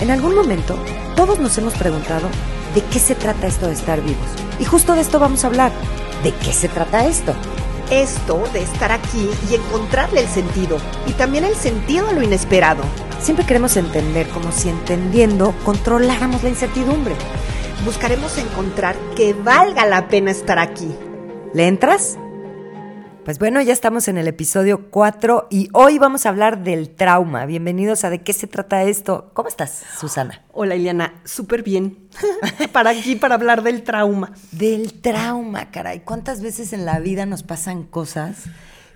En algún momento, todos nos hemos preguntado de qué se trata esto de estar vivos. Y justo de esto vamos a hablar. ¿De qué se trata esto? Esto de estar aquí y encontrarle el sentido. Y también el sentido a lo inesperado. Siempre queremos entender como si entendiendo controláramos la incertidumbre. Buscaremos encontrar que valga la pena estar aquí. ¿Le entras? Pues bueno, ya estamos en el episodio 4 y hoy vamos a hablar del trauma. Bienvenidos a ¿De qué se trata esto? ¿Cómo estás, Susana? Hola, Ileana. Súper bien. para aquí, para hablar del trauma. Del trauma, caray. ¿Cuántas veces en la vida nos pasan cosas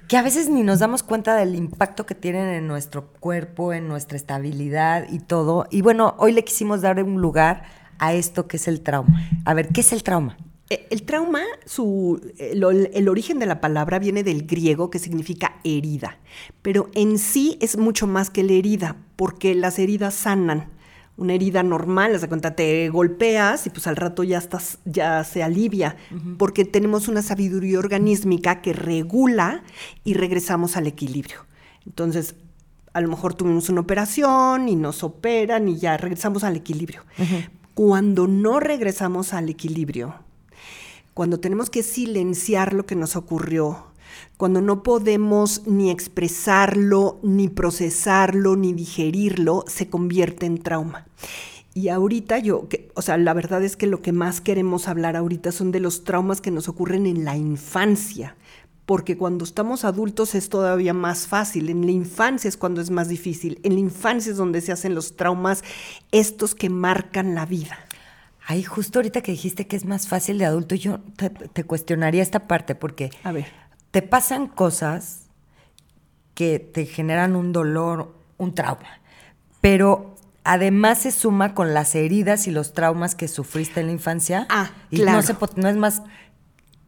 que a veces ni nos damos cuenta del impacto que tienen en nuestro cuerpo, en nuestra estabilidad y todo? Y bueno, hoy le quisimos dar un lugar a esto que es el trauma. A ver, ¿qué es el trauma? Eh, el trauma, su, el, el, origen de la palabra viene del griego que significa herida, pero en sí es mucho más que la herida, porque las heridas sanan. Una herida normal, de cuenta, te golpeas y pues al rato ya estás, ya se alivia, porque tenemos una sabiduría organísmica que regula y regresamos al equilibrio. Entonces, a lo mejor tuvimos una operación y nos operan y ya regresamos al equilibrio. Cuando no regresamos al equilibrio, cuando tenemos que silenciar lo que nos ocurrió, cuando no podemos ni expresarlo, ni procesarlo, ni digerirlo, se convierte en trauma. Y ahorita yo, o sea, la verdad es que lo que más queremos hablar ahorita son de los traumas que nos ocurren en la infancia, porque cuando estamos adultos es todavía más fácil, en la infancia es cuando es más difícil, en la infancia es donde se hacen los traumas estos que marcan la vida. Ay, justo ahorita que dijiste que es más fácil de adulto, yo te, cuestionaría esta parte porque a ver. te pasan cosas que te generan un dolor, un trauma, pero además se suma con las heridas y los traumas que sufriste en la infancia. Ah, y claro. No, no es más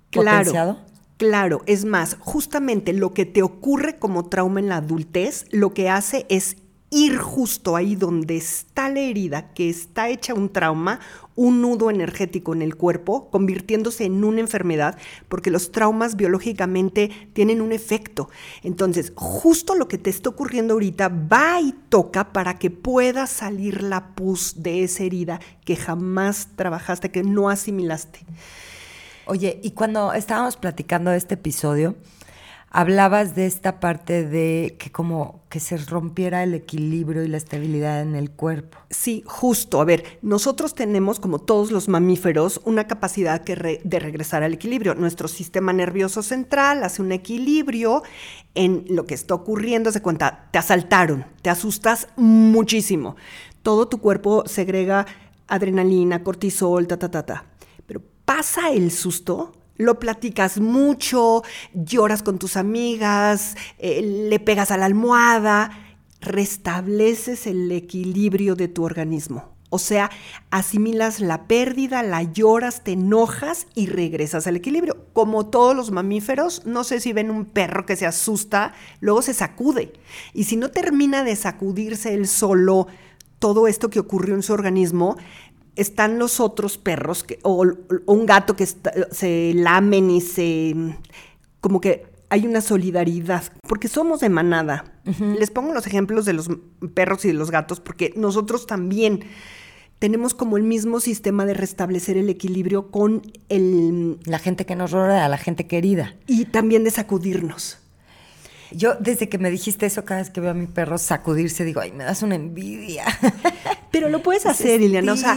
claro, potenciado. Claro, es más, justamente lo que te ocurre como trauma en la adultez, lo que hace es ir justo ahí donde está la herida, que está hecha un trauma, un nudo energético en el cuerpo, convirtiéndose en una enfermedad, porque los traumas biológicamente tienen un efecto. Entonces, justo lo que te está ocurriendo ahorita va y toca para que pueda salir la pus de esa herida que jamás trabajaste, que no asimilaste. Oye, y cuando estábamos platicando de este episodio, hablabas de esta parte de que como que se rompiera el equilibrio y la estabilidad en el cuerpo. Sí, justo. A ver, nosotros tenemos, como todos los mamíferos, una capacidad que de regresar al equilibrio. Nuestro sistema nervioso central hace un equilibrio en lo que está ocurriendo. Se cuenta, te asaltaron, te asustas muchísimo. Todo tu cuerpo segrega adrenalina, cortisol, ta, ta, ta, ta. Pero pasa el susto lo platicas mucho, lloras con tus amigas, eh, le pegas a la almohada, restableces el equilibrio de tu organismo. O sea, asimilas la pérdida, la lloras, te enojas y regresas al equilibrio. Como todos los mamíferos, no sé si ven un perro que se asusta, luego se sacude. Y si no termina de sacudirse él solo todo esto que ocurrió en su organismo, están los otros perros que, o, un gato que se lamen y se... como que hay una solidaridad, porque somos de manada. Les pongo los ejemplos de los perros y de los gatos, porque nosotros también tenemos como el mismo sistema de restablecer el equilibrio con el... La gente que nos rodea, la gente querida. Y también de sacudirnos. Yo, desde que me dijiste eso, cada vez que veo a mi perro sacudirse, digo, ay, me das una envidia. Pero lo puedes hacer, Liliana. O sea,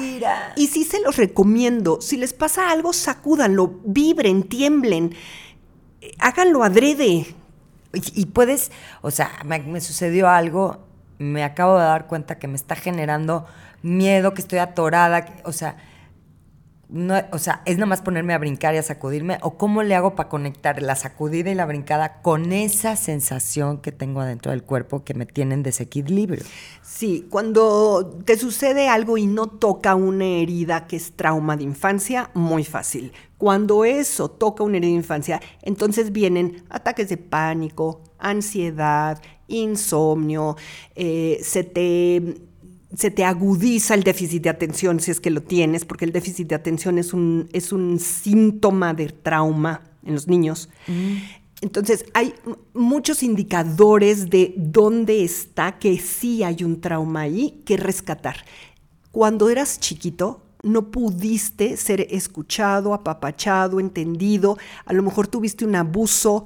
y sí se los recomiendo. Si les pasa algo, sacúdanlo, vibren, tiemblen, háganlo adrede. Y, puedes, o sea, me, sucedió algo, me acabo de dar cuenta que me está generando miedo, que estoy atorada, o sea, no, o sea, es nada más ponerme a brincar y a sacudirme, o cómo le hago para conectar la sacudida y la brincada con esa sensación que tengo adentro del cuerpo que me tiene en desequilibrio. Sí, cuando te sucede algo y no toca una herida que es trauma de infancia, muy fácil. Cuando eso toca una herida de infancia, entonces vienen ataques de pánico, ansiedad, insomnio, eh, se te se te agudiza el déficit de atención si es que lo tienes, porque el déficit de atención es un, es un síntoma de trauma en los niños. Mm. Entonces, hay muchos indicadores de dónde está que sí hay un trauma ahí que rescatar. Cuando eras chiquito, no pudiste ser escuchado, apapachado, entendido, a lo mejor tuviste un abuso,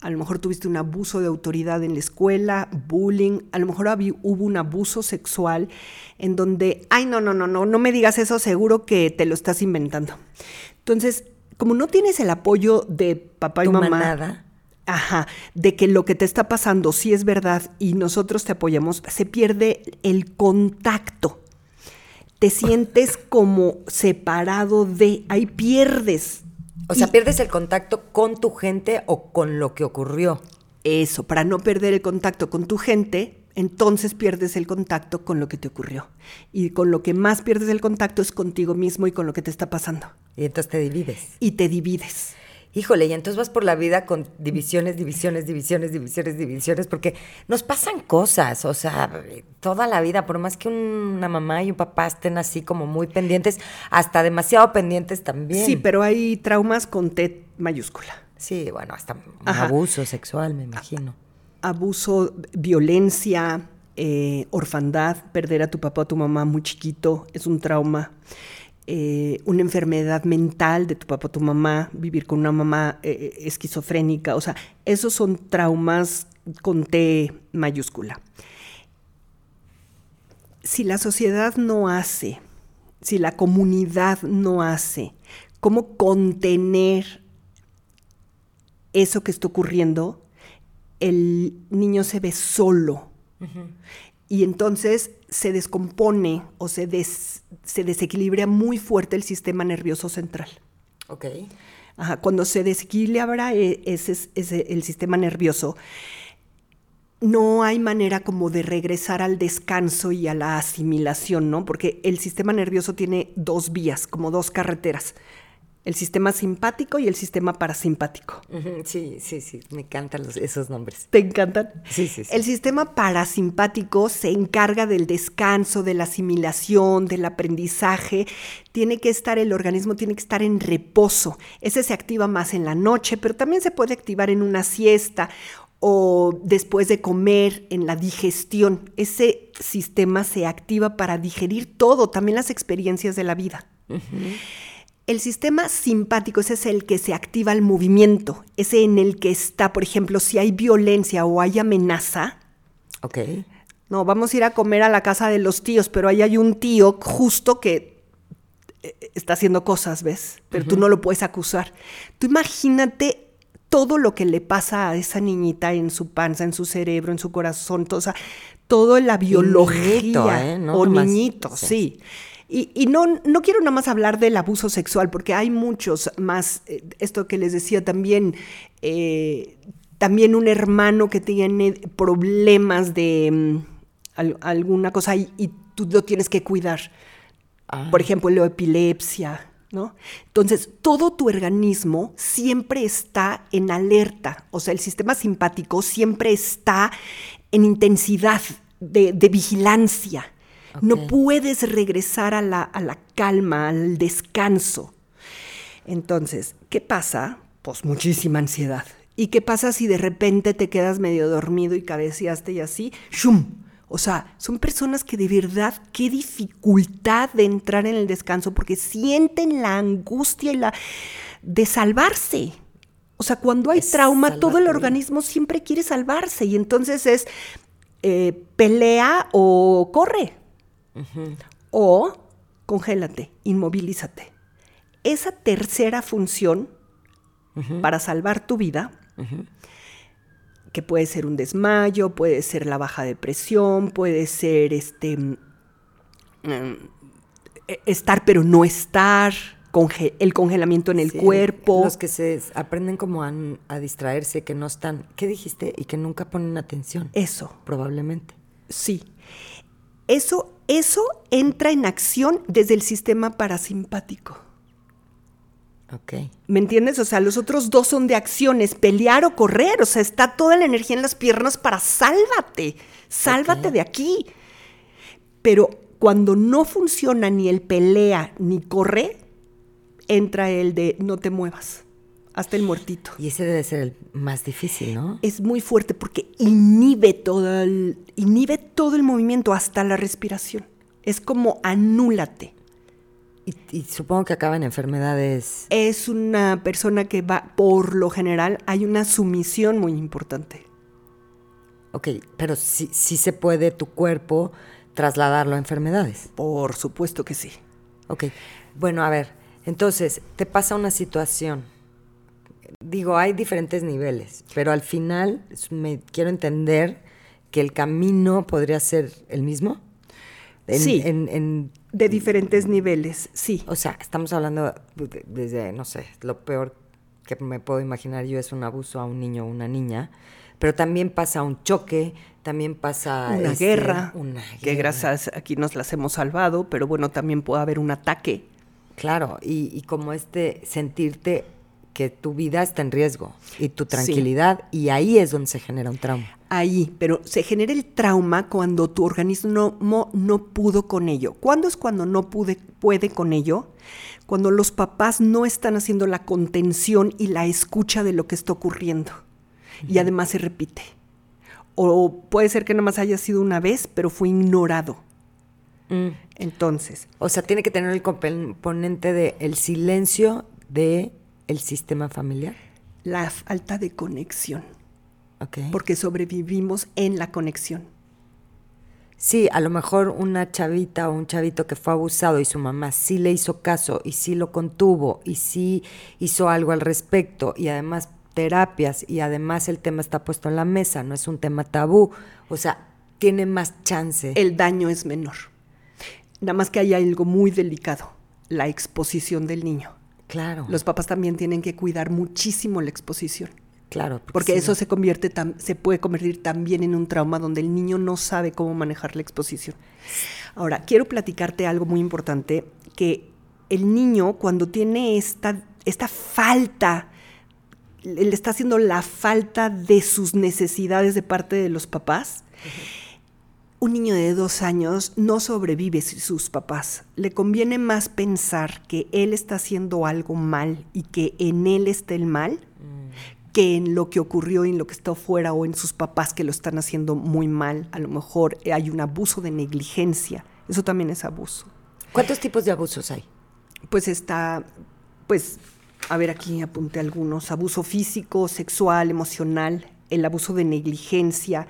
a lo mejor tuviste un abuso de autoridad en la escuela, bullying, a lo mejor hubo un abuso sexual en donde, ay, no, no, no, no, no me digas eso, seguro que te lo estás inventando. Entonces, como no tienes el apoyo de papá y mamá, ajá, de que lo que te está pasando sí es verdad y nosotros te apoyamos, se pierde el contacto te sientes como separado de, ahí pierdes. O sea, pierdes el contacto con tu gente o con lo que ocurrió. Eso, para no perder el contacto con tu gente, entonces pierdes el contacto con lo que te ocurrió. Y con lo que más pierdes el contacto es contigo mismo y con lo que te está pasando. Y entonces te divides. Y te divides. Híjole, y entonces vas por la vida con divisiones, divisiones, divisiones, divisiones, divisiones, porque nos pasan cosas, o sea, toda la vida, por más que una mamá y un papá estén así como muy pendientes, hasta demasiado pendientes también. Sí, pero hay traumas con T mayúscula. Sí, bueno, hasta abuso sexual, me imagino. Abuso, violencia, eh, orfandad, perder a tu papá o tu mamá muy chiquito, es un trauma. Eh, una enfermedad mental de tu papá o tu mamá, vivir con una mamá eh, eh, esquizofrénica, o sea, esos son traumas con T mayúscula. Si la sociedad no hace, si la comunidad no hace, ¿cómo contener eso que está ocurriendo? El niño se ve solo y entonces se descompone o se, se desequilibra muy fuerte el sistema nervioso central. Ok. Ajá, cuando se desequilibra e, ese, ese, el sistema nervioso, no hay manera como de regresar al descanso y a la asimilación, ¿no? Porque el sistema nervioso tiene dos vías, como dos carreteras el sistema simpático y el sistema parasimpático. Sí, sí, sí, me encantan esos nombres. ¿Te encantan? Sí, sí, sí. El sistema parasimpático se encarga del descanso, de la asimilación, del aprendizaje. Tiene que estar, el organismo tiene que estar en reposo. Ese se activa más en la noche, pero también se puede activar en una siesta o después de comer, en la digestión. Ese sistema se activa para digerir todo, también las experiencias de la vida. El sistema simpático ese es el que se activa el movimiento, ese en el que está, por ejemplo, si hay violencia o hay amenaza. Ok. No, vamos a ir a comer a la casa de los tíos, pero ahí hay un tío justo que eh, está haciendo cosas, ¿ves? Pero tú no lo puedes acusar. Tú imagínate todo lo que le pasa a esa niñita en su panza, en su cerebro, en su corazón, todo, o sea, todo la biología. ¿eh? o niñito, sí. Y, no, no quiero nada más hablar del abuso sexual, porque hay muchos más, eh, esto que les decía también, eh, también un hermano que tiene problemas de mm, alguna cosa y, tú lo tienes que cuidar. Ah. Por ejemplo, la epilepsia, ¿no? Entonces, todo tu organismo siempre está en alerta, o sea, el sistema simpático siempre está en intensidad de vigilancia. No puedes regresar a la, a la calma, al descanso. Entonces, ¿qué pasa? Pues muchísima ansiedad. ¿Y qué pasa si de repente te quedas medio dormido y cabeceaste y así? ¡Shum! O sea, son personas que de verdad, qué dificultad de entrar en el descanso porque sienten la angustia y la de salvarse. O sea, cuando hay trauma, todo el organismo siempre quiere salvarse y entonces es eh, pelea o corre. O congélate, inmovilízate. Esa tercera función para salvar tu vida, que puede ser un desmayo, puede ser la baja de presión, puede ser este mm, e, estar pero no estar, el congelamiento en el cuerpo. Los que se aprenden como a, a, distraerse, que no están, ¿qué dijiste? Y que nunca ponen atención. Eso. Probablemente. Sí. Eso eso entra en acción desde el sistema parasimpático. Ok. ¿Me entiendes? O sea, los otros dos son de acciones, pelear o correr. O sea, está toda la energía en las piernas para sálvate, sálvate de aquí. Pero cuando no funciona ni el pelea ni corre, entra el de no te muevas. Hasta el muertito. Y ese debe ser el más difícil, ¿no? Es muy fuerte porque inhibe todo el, inhibe todo el movimiento, hasta la respiración. Es como anúlate. Y, y supongo que acaba en enfermedades. Es una persona que va, por lo general, hay una sumisión muy importante. Ok, pero sí, sí se puede tu cuerpo trasladarlo a enfermedades. Por supuesto que sí. Ok, bueno, a ver, entonces, te pasa una situación. Digo, hay diferentes niveles, pero al final me quiero entender que el camino podría ser el mismo. En- Sí. en- en- De diferentes niveles, sí. o sea, estamos hablando de- desde, no sé, lo peor que me puedo imaginar yo es un abuso a un niño o una niña, pero también pasa un choque, también pasa Una este, guerra, una que guerra. gracias aquí nos las hemos salvado, pero bueno, también puede haber un ataque. Claro, y, y como este sentirte que tu vida está en riesgo y tu tranquilidad, y ahí es donde se genera un trauma. Ahí, pero se genera el trauma cuando tu organismo no, no pudo con ello. ¿Cuándo es cuando no pude, puede con ello? Cuando los papás no están haciendo la contención y la escucha de lo que está ocurriendo. Y además se repite. O puede ser que nada más haya sido una vez, pero fue ignorado. Mm. Entonces, O sea, tiene que tener el componente de el silencio de el sistema familiar. la falta de conexión, porque sobrevivimos en la conexión. Sí, a lo mejor una chavita o un chavito que fue abusado y su mamá sí le hizo caso y sí lo contuvo y sí hizo algo al respecto y además terapias y además el tema está puesto en la mesa, no es un tema tabú, o sea, tiene más chance. el daño es menor. Nada más que hay algo muy delicado, la exposición del niño. Claro, Los papás también tienen que cuidar muchísimo la exposición, claro, porque si eso se convierte tam- se puede convertir también en un trauma donde el niño no sabe cómo manejar la exposición. Ahora, quiero platicarte algo muy importante que el niño cuando tiene esta esta falta le le está haciendo la falta de sus necesidades de parte de los papás. Un niño de dos años no sobrevive sin sus papás. Le conviene más pensar que él está haciendo algo mal y que en él está el mal que en lo que ocurrió y en lo que está afuera o en sus papás que lo están haciendo muy mal. A lo mejor eh, hay un abuso de negligencia. Eso también es abuso. ¿Cuántos tipos de abusos hay? Pues está, pues, a ver, aquí apunté algunos. Abuso físico, sexual, emocional, el abuso de negligencia,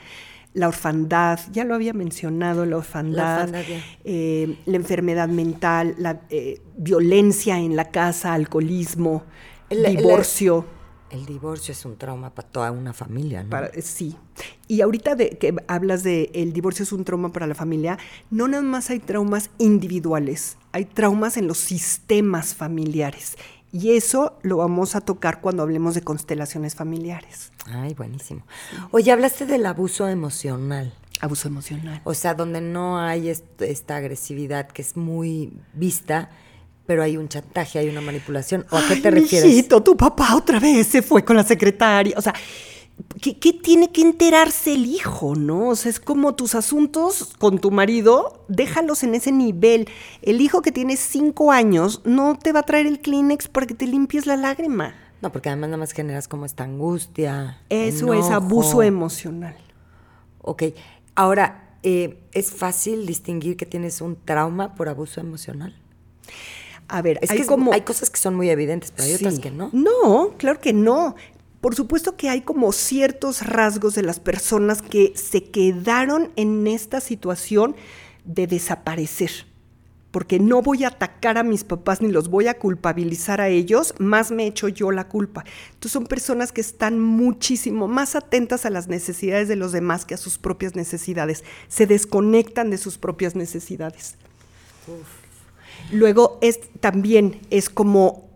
la orfandad, ya lo había mencionado, la orfandad, ya. eh, la enfermedad mental, la eh, violencia en la casa, alcoholismo, El- el- divorcio. El divorcio es un trauma para toda una familia, ¿no? Para- sí. Y ahorita de que hablas de el divorcio es un trauma para la familia, no nada más hay traumas individuales, hay traumas en los sistemas familiares. Y eso lo vamos a tocar cuando hablemos de constelaciones familiares. Ay, buenísimo. Oye, hablaste del abuso emocional. Abuso emocional. O sea, donde no hay est- esta agresividad que es muy vista, pero hay un chantaje, hay una manipulación. ¿O a qué Ay, te refieres? mijito, tu papá otra vez se fue con la secretaria. O sea, ¿qué, qué tiene que enterarse el hijo, no? O sea, es como tus asuntos con tu marido, déjalos en ese nivel. El hijo que tiene cinco años no te va a traer el Kleenex para que te limpies la lágrima. No, porque además nada más generas como esta angustia. Eso es abuso emocional. Ok. Ahora, eh, ¿es fácil distinguir que tienes un trauma por abuso emocional? A ver, Es hay que como... hay cosas que son muy evidentes, pero hay otras que no. No, claro que no. Por supuesto que hay como ciertos rasgos de las personas que se quedaron en esta situación de desaparecer. Porque no voy a atacar a mis papás ni los voy a culpabilizar a ellos, más me echo yo la culpa. Entonces son personas que están muchísimo más atentas a las necesidades de los demás que a sus propias necesidades. Se desconectan de sus propias necesidades. Luego es también es como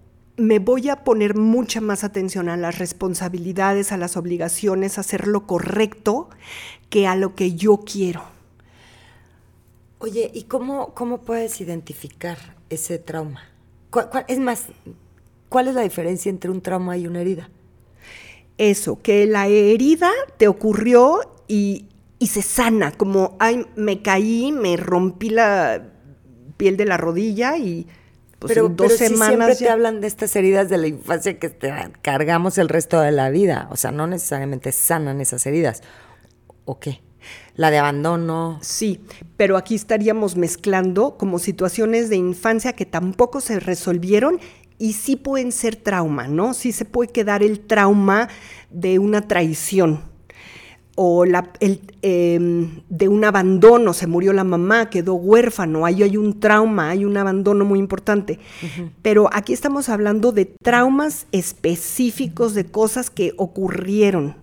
me voy a poner mucha más atención a las responsabilidades, a las obligaciones, a hacer lo correcto que a lo que yo quiero. Oye, ¿y cómo, cómo puedes identificar ese trauma? ¿Cuál- cuál- es más, ¿cuál es la diferencia entre un trauma y una herida? Eso, que la herida te ocurrió y, y se sana, como, ay, me caí, me rompí la piel de la rodilla y pues pero, dos pero sí semanas siempre te ya- hablan de estas heridas de la infancia que te cargamos el resto de la vida. O sea, no necesariamente sanan esas heridas. ¿O qué? La de abandono. Sí, pero aquí estaríamos mezclando como situaciones de infancia que tampoco se resolvieron y sí pueden ser trauma, ¿no? Sí se puede quedar el trauma de una traición o la, el, eh, de un abandono, se murió la mamá, quedó huérfano, ahí hay un trauma, hay un abandono muy importante. Pero aquí estamos hablando de traumas específicos, de cosas que ocurrieron,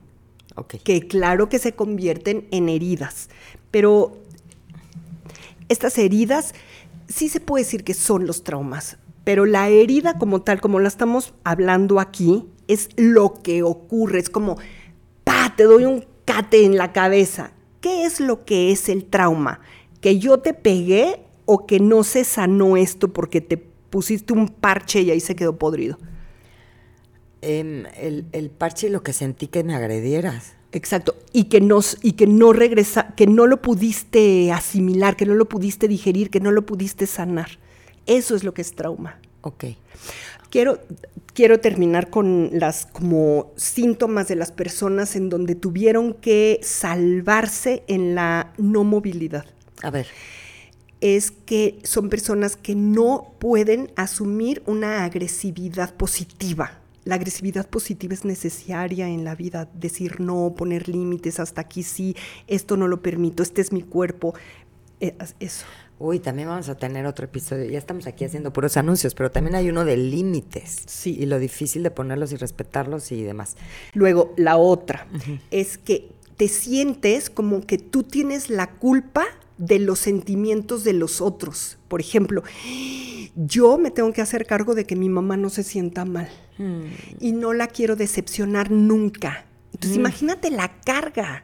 que claro que se convierten en heridas, pero estas heridas sí se puede decir que son los traumas, pero la herida como tal, como la estamos hablando aquí, es lo que ocurre, es como, pa, te doy un en la cabeza. ¿Qué es lo que es el trauma? ¿Que yo te pegué o que no se sanó esto porque te pusiste un parche y ahí se quedó podrido? Em, el, el parche y lo que sentí que me agredieras. Exacto, y que no, y que no regresa, que no lo pudiste asimilar, que no lo pudiste digerir, que no lo pudiste sanar. Eso es lo que es trauma. Ok. Quiero, quiero terminar con las como síntomas de las personas en donde tuvieron que salvarse en la no movilidad. A ver. Es que son personas que no pueden asumir una agresividad positiva. La agresividad positiva es necesaria en la vida, decir no, poner límites, hasta aquí sí, esto no lo permito, este es mi cuerpo, eh, eso. Uy, también vamos a tener otro episodio. Ya estamos aquí haciendo puros anuncios, pero también hay uno de límites. Sí. Y lo difícil de ponerlos y respetarlos y demás. Luego, la otra es que te sientes como que tú tienes la culpa de los sentimientos de los otros. Por ejemplo, yo me tengo que hacer cargo de que mi mamá no se sienta mal y no la quiero decepcionar nunca. Entonces, imagínate la carga.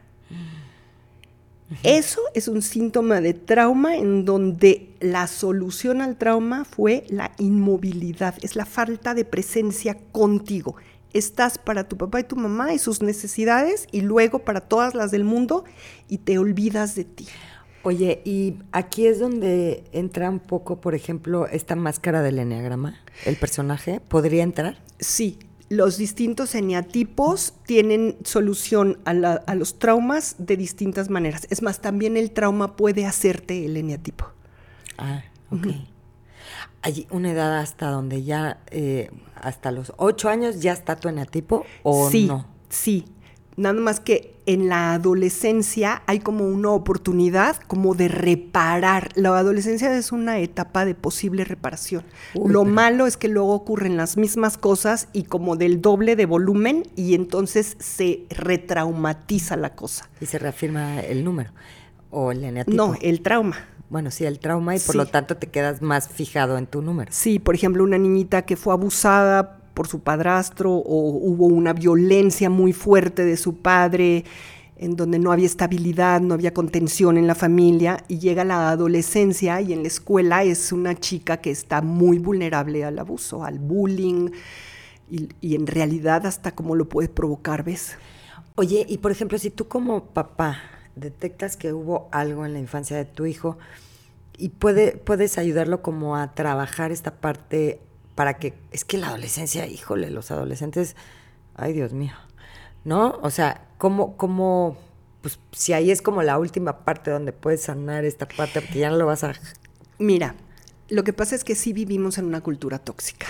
Eso es un síntoma de trauma en donde la solución al trauma fue la inmovilidad, es la falta de presencia contigo. Estás para tu papá y tu mamá y sus necesidades y luego para todas las del mundo y te olvidas de ti. Oye, y aquí es donde entra un poco, por ejemplo, esta máscara del enneagrama. El personaje podría entrar. Sí, los distintos eneatipos tienen solución a, la- a los traumas de distintas maneras. Es más, también el trauma puede hacerte el eneatipo. Ah, ok. Hay una edad hasta donde ya, eh, hasta los ocho años ya está tu eneatipo o sí, no. sí. Nada más que en la adolescencia hay como una oportunidad como de reparar. La adolescencia es una etapa de posible reparación. Uy, Lo malo es que luego ocurren las mismas cosas y como del doble de volumen y entonces se retraumatiza la cosa. Y se reafirma el número o el eneatipo. No, el trauma. Bueno, sí, el trauma y por Sí. lo tanto te quedas más fijado en tu número. Sí, por ejemplo, una niñita que fue abusada por su padrastro o hubo una violencia muy fuerte de su padre en donde no había estabilidad, no había contención en la familia y llega la adolescencia y en la escuela es una chica que está muy vulnerable al abuso, al bullying y, en realidad hasta cómo lo puede provocar, ¿ves? Oye, y por ejemplo, si tú como papá detectas que hubo algo en la infancia de tu hijo y puede, puedes ayudarlo como a trabajar esta parte para que, es que la adolescencia, híjole, los adolescentes, ay Dios mío, ¿no? O sea, ¿cómo, cómo, pues si ahí es como la última parte donde puedes sanar esta parte, porque ya no lo vas a... Mira, lo que pasa es que sí vivimos en una cultura tóxica.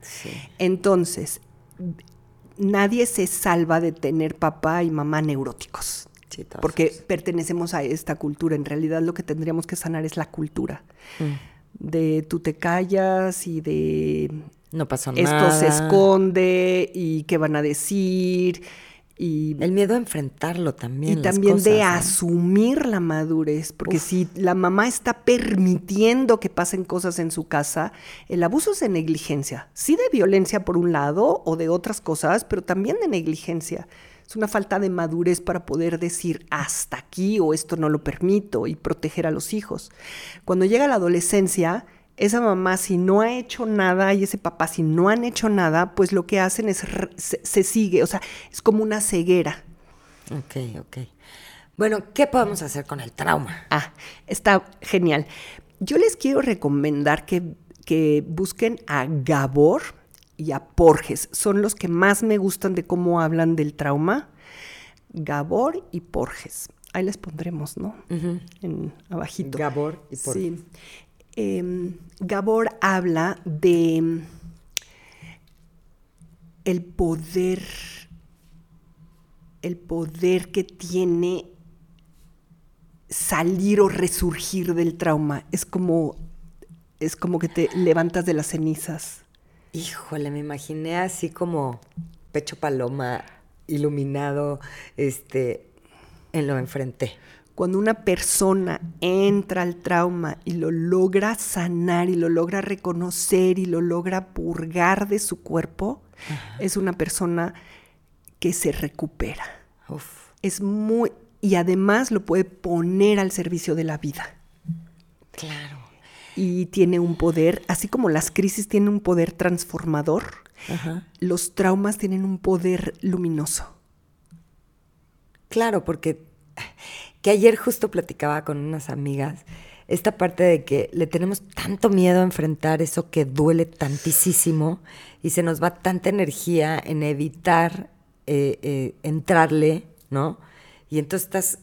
Sí. Entonces, nadie se salva de tener papá y mamá neuróticos. Sí. Porque pertenecemos a esta cultura. En realidad lo que tendríamos que sanar es la cultura. Mm. De tú te callas y de No esto nada. se esconde y qué van a decir. Y, El miedo a enfrentarlo también. y también de asumir la madurez, porque Uf. si la mamá está permitiendo que pasen cosas en su casa, el abuso es de negligencia, sí de violencia por un lado o de otras cosas, pero también de negligencia. Es una falta de madurez para poder decir hasta aquí o esto no lo permito y proteger a los hijos. Cuando llega la adolescencia, esa mamá si no ha hecho nada y ese papá si no han hecho nada, pues lo que hacen es se sigue, o sea, es como una ceguera. Ok, ok. Bueno, ¿qué podemos hacer con el trauma? Ah, está genial. Yo les quiero recomendar que, que busquen a Gabor y a Porges. Son los que más me gustan de cómo hablan del trauma. Gabor y Porges. Ahí les pondremos, ¿no? En abajito. Gabor y Porges. Sí. Em, Gabor habla de el poder, el poder que tiene salir o resurgir del trauma. Es como, es como que te levantas de las cenizas. Híjole, me imaginé así como pecho paloma iluminado, este, en lo enfrenté. Cuando una persona entra al trauma y lo logra sanar y lo logra reconocer y lo logra purgar de su cuerpo, es una persona que se recupera. Es muy, y además lo puede poner al servicio de la vida. Claro. Y tiene un poder, así como las crisis tienen un poder transformador, los traumas tienen un poder luminoso. Claro, porque que ayer justo platicaba con unas amigas esta parte de que le tenemos tanto miedo a enfrentar eso que duele tantísimo y se nos va tanta energía en evitar eh, eh, entrarle, ¿no? Y entonces estás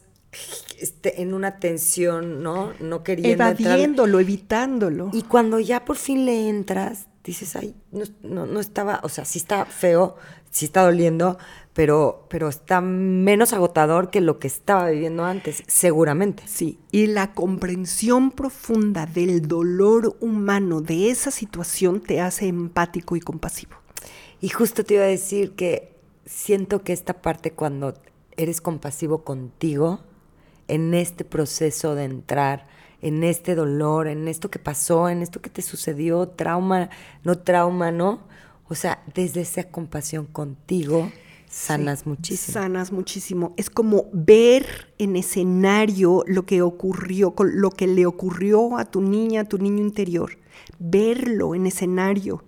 este, en una tensión, ¿no? No queriendo. Evadiéndolo, evitándolo. Y cuando ya por fin le entras, dices, ay, no, no, estaba, o sea, sí está feo, sí está doliendo, pero, pero está menos agotador que lo que estaba viviendo antes, seguramente. Sí, y la comprensión profunda del dolor humano de esa situación te hace empático y compasivo. Y justo te iba a decir que siento que esta parte cuando eres compasivo contigo, en este proceso de entrar, en este dolor, en esto que pasó, en esto que te sucedió, trauma, no trauma, ¿no? O sea, desde esa compasión contigo, sanas muchísimo. Sanas muchísimo. Es como ver en escenario lo que ocurrió, lo que le ocurrió a tu niña, a tu niño interior. Verlo en escenario,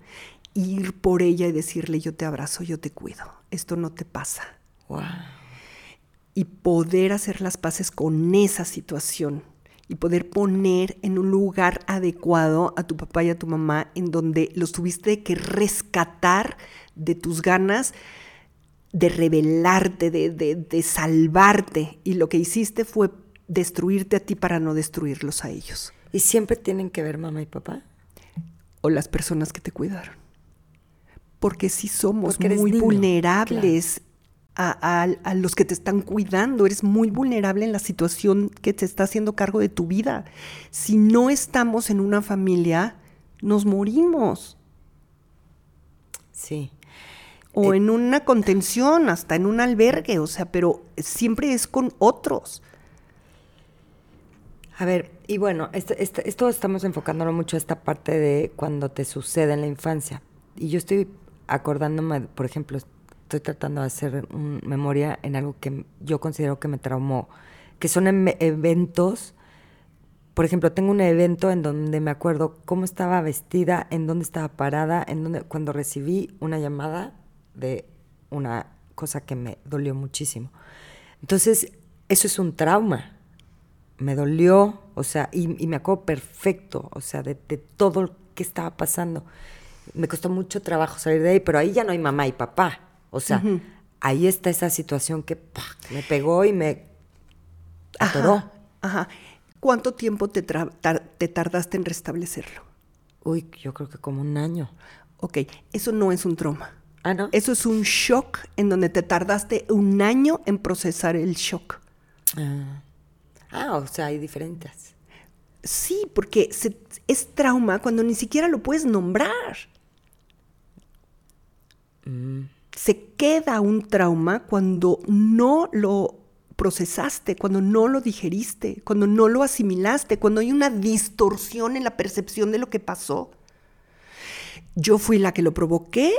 ir por ella y decirle, yo te abrazo, yo te cuido. Esto no te pasa. Wow y poder hacer las paces con esa situación y poder poner en un lugar adecuado a tu papá y a tu mamá en donde los tuviste que rescatar de tus ganas de rebelarte, de, de, salvarte. Y lo que hiciste fue destruirte a ti para no destruirlos a ellos. ¿Y siempre tienen que ver mamá y papá? O las personas que te cuidaron. Porque sí somos muy vulnerables a, los que te están cuidando. Eres muy vulnerable en la situación que te está haciendo cargo de tu vida. Si no estamos en una familia, nos morimos. Sí. O eh, en una contención, hasta en un albergue, o sea, pero siempre es con otros. A ver, y bueno, esto, esto estamos enfocándolo mucho a esta parte de cuando te sucede en la infancia. Y yo estoy acordándome, por ejemplo, estoy tratando de hacer memoria en algo que yo considero que me traumó, que son em, eventos. Por ejemplo, tengo un evento en donde me acuerdo cómo estaba vestida, en dónde estaba parada, en donde cuando recibí una llamada de una cosa que me dolió muchísimo. Entonces, eso es un trauma. Me dolió, o sea, y, me acuerdo perfecto, o sea, de, de todo lo que estaba pasando. Me costó mucho trabajo salir de ahí, pero ahí ya no hay mamá y papá. O sea, ahí está esa situación que me pegó y me atoró. Ajá, ¿Cuánto tiempo te, te tardaste en restablecerlo? Uy, yo creo que como un año. Ok, eso no es un trauma. Ah, ¿no? Eso es un shock en donde te tardaste un año en procesar el shock. Ah, ah o sea, hay diferentes. Sí, porque es trauma cuando ni siquiera lo puedes nombrar. Mm se queda un trauma cuando no lo procesaste, cuando no lo digeriste, cuando no lo asimilaste, cuando hay una distorsión en la percepción de lo que pasó. ¿Yo fui la que lo provoqué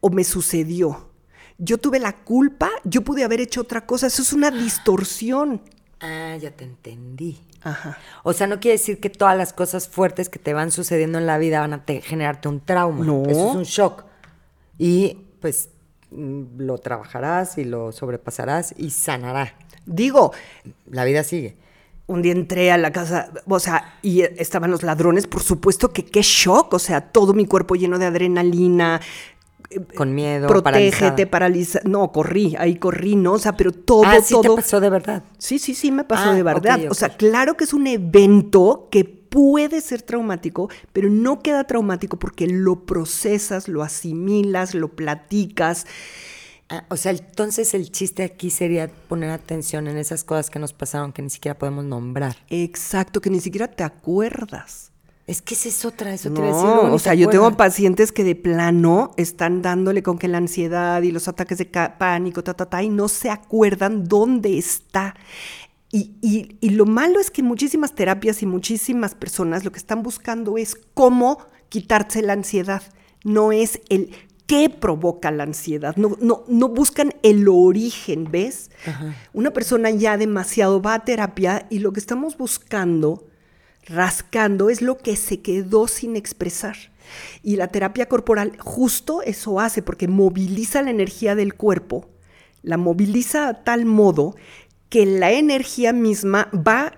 o me sucedió? ¿Yo tuve la culpa? ¿Yo pude haber hecho otra cosa? Eso es una distorsión. Ah, ya te entendí. Ajá. O sea, no quiere decir que todas las cosas fuertes que te van sucediendo en la vida van a generarte un trauma. No. Eso es un shock. Y pues lo trabajarás y lo sobrepasarás y sanará. Digo, la vida sigue. un día entré a la casa, o sea, y estaban los ladrones, por supuesto que qué shock, o sea, todo mi cuerpo lleno de adrenalina, con miedo, protégete, paraliza. No, corrí, ahí corrí, ¿no? O sea, pero todo, ah, ¿sí todo. te pasó de verdad? Sí, sí, sí, me pasó Ah, de verdad. O sea, claro que es un evento que puede ser traumático, pero no queda traumático porque lo procesas, lo asimilas, lo platicas. Ah, o sea, entonces el chiste aquí sería poner atención en esas cosas que nos pasaron que ni siquiera podemos nombrar. Exacto, que ni siquiera te acuerdas. Es que esa es otra, eso te iba a decir, No, o te sea, yo tengo pacientes que de plano están dándole con que la ansiedad y los ataques de pánico, ta, ta, ta, y no se acuerdan dónde está. Y, y- y lo malo es que muchísimas terapias y muchísimas personas lo que están buscando es cómo quitarse la ansiedad, no es el qué provoca la ansiedad, no, no, no buscan el origen, ¿ves? Una persona ya demasiado va a terapia y lo que estamos buscando rascando es lo que se quedó sin expresar. Y la terapia corporal justo eso hace, porque moviliza la energía del cuerpo, la moviliza a tal modo que la energía misma va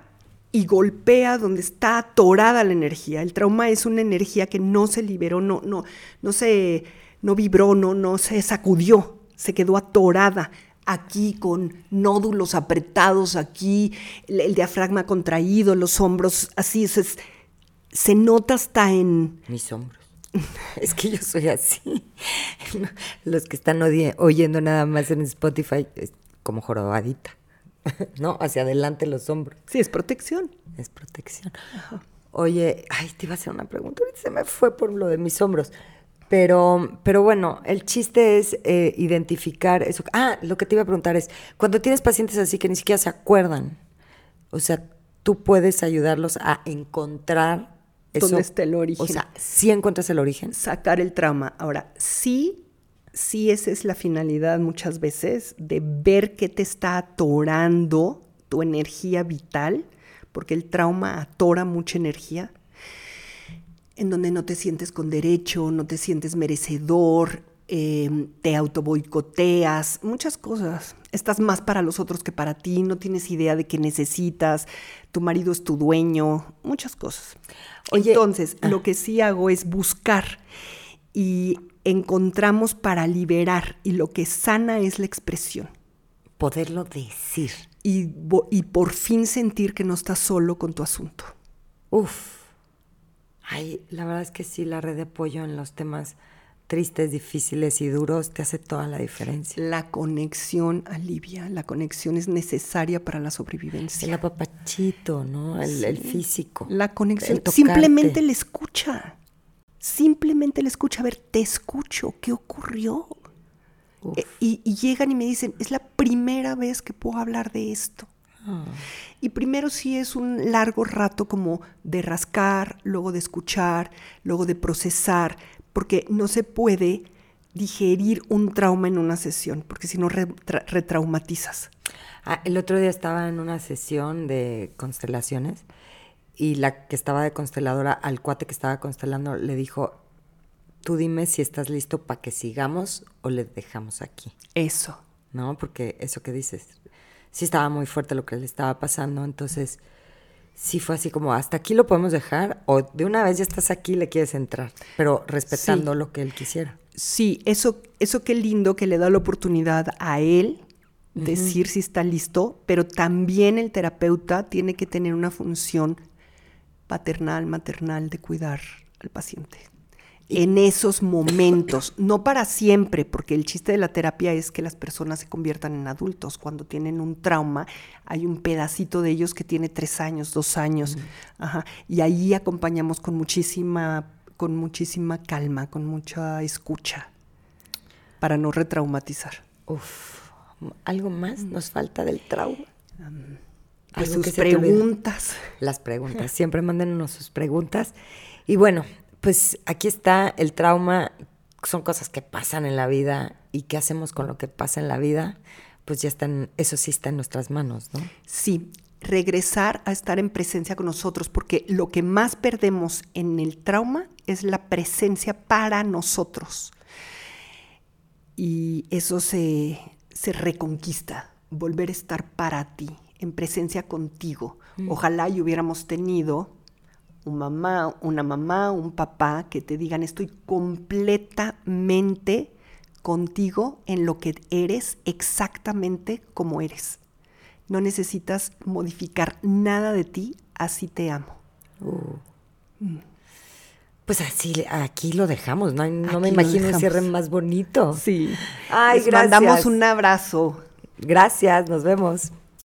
y golpea donde está atorada la energía. El trauma es una energía que no se liberó, no, no, no se, no vibró, no, no se sacudió, se quedó atorada aquí con nódulos apretados aquí, el, diafragma contraído, los hombros así, es- se nota hasta en... Mis hombros. Es que yo soy así. Los que están oyendo nada más en Spotify, es como jorobadita. ¿No? Hacia adelante los hombros. Sí, es protección. Es protección. Oye, ay, te iba a hacer una pregunta. Ahorita se me fue por lo de mis hombros. Pero, pero bueno, el chiste es eh, identificar eso. Ah, lo que te iba a preguntar es, cuando tienes pacientes así que ni siquiera se acuerdan, o sea, tú puedes ayudarlos a encontrar eso. ¿Dónde está el origen? O sea, si encuentras el origen. sacar el trauma. Ahora, sí, sí esa es la finalidad muchas veces, de ver qué te está atorando tu energía vital, porque el trauma atora mucha energía, en donde no te sientes con derecho, no te sientes merecedor, eh, te autoboicoteas, muchas cosas. Estás más para los otros que para ti, no tienes idea de qué necesitas, tu marido es tu dueño, muchas cosas. Oye, Entonces, ah. lo que sí hago es buscar y encontramos para liberar y lo que sana es la expresión. Poderlo decir. Y, y por fin sentir que no estás solo con tu asunto. Uf. Ay, la verdad es que sí, la red de apoyo en los temas tristes, difíciles y duros te hace toda la diferencia. La conexión alivia, la conexión es necesaria para la El sobrevivencia. apapachito, ¿no? El, el físico. La conexión, el simplemente le escucha. Simplemente le escucha, a ver, te escucho, ¿qué ocurrió? Eh, y, y llegan y me dicen, es la primera vez que puedo hablar de esto. Ah. Y primero sí es un largo rato como de rascar, luego de escuchar, luego de procesar, porque no se puede digerir un trauma en una sesión, porque si no re- tra- retraumatizas. Ah, el otro día estaba en una sesión de constelaciones y la que estaba de consteladora al cuate que estaba constelando le dijo, tú dime si estás listo para que sigamos o le dejamos aquí. Eso. ¿no? Porque eso que dices, sí estaba muy fuerte lo que le estaba pasando, entonces sí fue así como, hasta aquí lo podemos dejar o de una vez ya estás aquí y le quieres entrar, pero respetando Sí. lo que él quisiera. Sí, eso, eso qué lindo que le da la oportunidad a él decir si está listo, pero también el terapeuta tiene que tener una función paternal, maternal de cuidar al paciente. En esos momentos, no para siempre, porque el chiste de la terapia es que las personas se conviertan en adultos. Cuando tienen un trauma, hay un pedacito de ellos que tiene tres años, dos años. Ajá. Y ahí acompañamos con muchísima, con muchísima calma, con mucha escucha, para no retraumatizar. Uf, ¿algo más nos falta del trauma? Pues sus preguntas. Las preguntas, siempre mándenos sus preguntas. Y bueno, pues aquí está el trauma, son cosas que pasan en la vida y qué hacemos con lo que pasa en la vida, pues ya están, eso sí está en nuestras manos, ¿no? Sí, regresar a estar en presencia con nosotros, porque lo que más perdemos en el trauma es la presencia para nosotros. Y eso se, se reconquista, volver a estar para ti, en presencia contigo. Mm. Ojalá y hubiéramos tenido un mamá, una mamá, un papá que te digan estoy completamente contigo en lo que eres exactamente como eres. No necesitas modificar nada de ti, así te amo. Uh. Pues así, aquí lo dejamos, no, me imagino un cierre más bonito. Sí. Ay, Les gracias. mandamos un abrazo. Gracias, nos vemos.